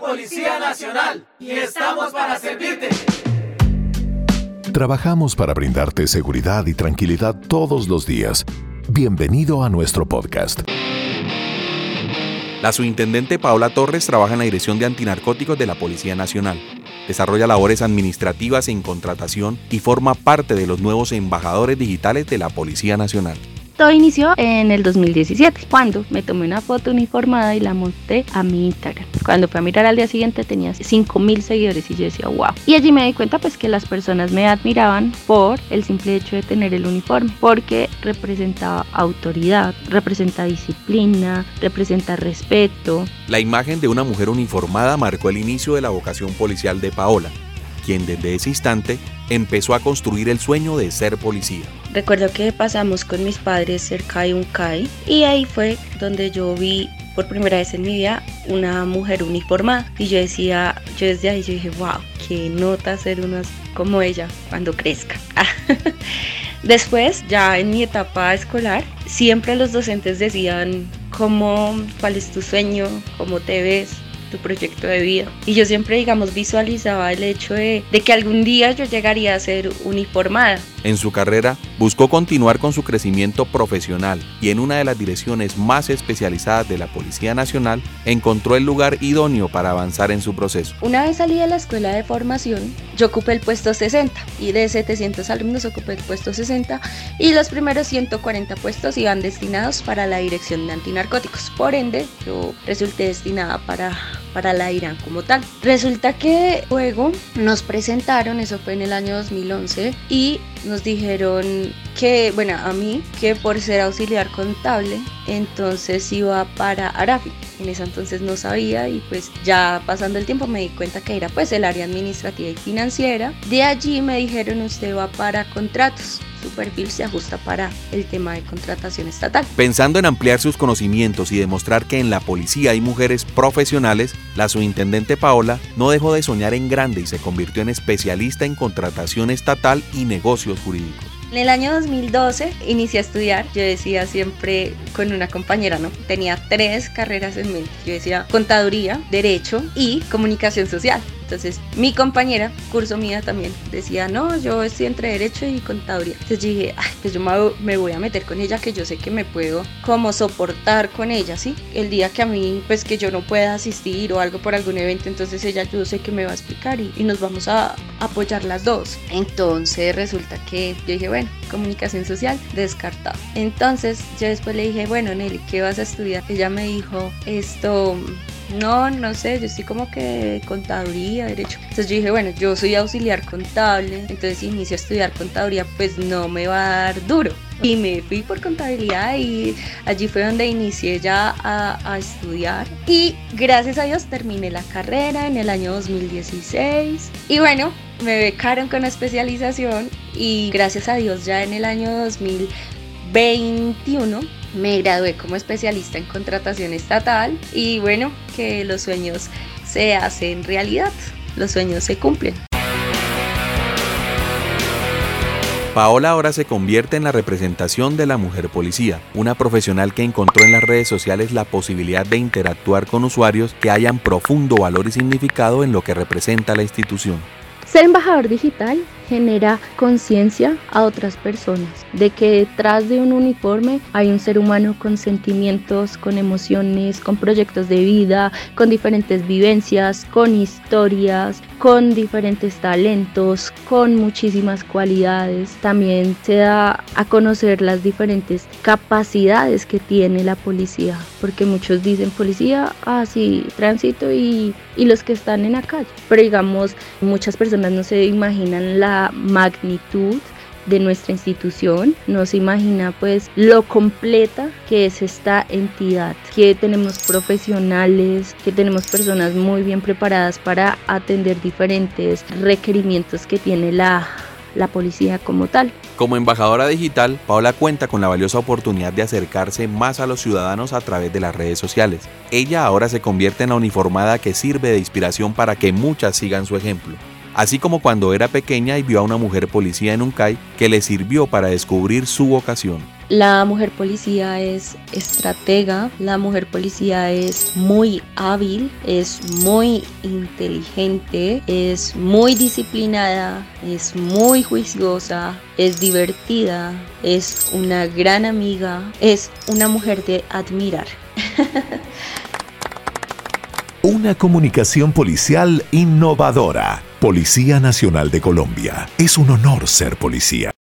la Policía Nacional y estamos para servirte. Trabajamos para brindarte seguridad y tranquilidad todos los días. Bienvenido a nuestro podcast. La subintendente Paola Torres trabaja en la Dirección de Antinarcóticos de la Policía Nacional. Desarrolla labores administrativas en contratación y forma parte de los nuevos embajadores digitales de la Policía Nacional. Todo inició en el 2017, cuando me tomé una foto uniformada y la monté a mi Instagram. Cuando fui a mirar al día siguiente tenía 5000 seguidores y yo decía, wow. Y allí me di cuenta pues que las personas me admiraban por el simple hecho de tener el uniforme, porque representaba autoridad, representa disciplina, representa respeto. La imagen de una mujer uniformada marcó el inicio de la vocación policial de Paola, quien desde ese instante empezó a construir el sueño de ser policía. Recuerdo que pasamos con mis padres cerca de un CAI y ahí fue donde yo vi por primera vez en mi vida una mujer uniformada y yo decía, yo desde ahí yo dije, wow, qué nota ser una como ella cuando crezca. Después, ya en mi etapa escolar, siempre los docentes decían cómo, cuál es tu sueño, cómo te ves, tu proyecto de vida. Y yo siempre, digamos, visualizaba el hecho de, de, que algún día yo llegaría a ser uniformada. En su carrera, buscó continuar con su crecimiento profesional y en una de las direcciones más especializadas de la Policía Nacional, encontró el lugar idóneo para avanzar en su proceso. Una vez salí de la escuela de formación, yo ocupé el puesto 60 y de 700 alumnos ocupé el puesto 60 y los primeros 140 puestos iban destinados para la dirección de antinarcóticos. Por ende, yo resulté destinada para para la Irán como tal. Resulta que luego nos presentaron, eso fue en el año 2011, y nos dijeron que, bueno, a mí, que por ser auxiliar contable, entonces iba para Arafi. En ese entonces no sabía y pues ya pasando el tiempo me di cuenta que era pues el área administrativa y financiera. De allí me dijeron usted va para contratos su perfil se ajusta para el tema de contratación estatal. Pensando en ampliar sus conocimientos y demostrar que en la policía hay mujeres profesionales, la subintendente Paola no dejó de soñar en grande y se convirtió en especialista en contratación estatal y negocios jurídicos. En el año 2012 inicié a estudiar. Yo decía siempre con una compañera, ¿no? Tenía tres carreras en mente. Yo decía contaduría, derecho y comunicación social. Entonces mi compañera, curso mía también, decía, no, yo estoy entre derecho y contaduría. Entonces dije, ay, pues yo me voy a meter con ella que yo sé que me puedo como soportar con ella, ¿sí? El día que a mí, pues que yo no pueda asistir o algo por algún evento, entonces ella yo sé que me va a explicar y, y nos vamos a apoyar las dos. Entonces resulta que yo dije, bueno, comunicación social, descartado. Entonces yo después le dije, bueno, Nelly, ¿qué vas a estudiar? Ella me dijo, esto no, no sé, yo estoy como que contaduría, derecho. Entonces yo dije, bueno, yo soy auxiliar contable, entonces si inicio a estudiar contaduría, pues no me va a dar duro. Y me fui por contabilidad y allí fue donde inicié ya a, a, estudiar. Y gracias a Dios terminé la carrera en el año 2016. Y bueno, me becaron con especialización y gracias a Dios ya en el año 2021 me gradué como especialista en contratación estatal y bueno, que los sueños se hacen realidad, los sueños se cumplen. Paola ahora se convierte en la representación de la mujer policía, una profesional que encontró en las redes sociales la posibilidad de interactuar con usuarios que hayan profundo valor y significado en lo que representa la institución. Ser embajador digital genera conciencia a otras personas de que detrás de un uniforme hay un ser humano con sentimientos, con emociones, con proyectos de vida, con diferentes vivencias, con historias, con diferentes talentos, con muchísimas cualidades. También se da a conocer las diferentes capacidades que tiene la policía, porque muchos dicen policía, ah, tránsito y, y los que están en la calle. Pero digamos, muchas personas no se imaginan la magnitud de nuestra institución, no se imagina pues lo completa que es esta entidad, que tenemos profesionales, que tenemos personas muy bien preparadas para atender diferentes requerimientos que tiene la, la policía como tal. Como embajadora digital, Paola cuenta con la valiosa oportunidad de acercarse más a los ciudadanos a través de las redes sociales. Ella ahora se convierte en la uniformada que sirve de inspiración para que muchas sigan su ejemplo así como cuando era pequeña y vio a una mujer policía en un CAI que le sirvió para descubrir su vocación. La mujer policía es estratega, la mujer policía es muy hábil, es muy inteligente, es muy disciplinada, es muy juiciosa, es divertida, es una gran amiga, es una mujer de admirar. Una comunicación policial innovadora. Policía Nacional de Colombia. Es un honor ser policía.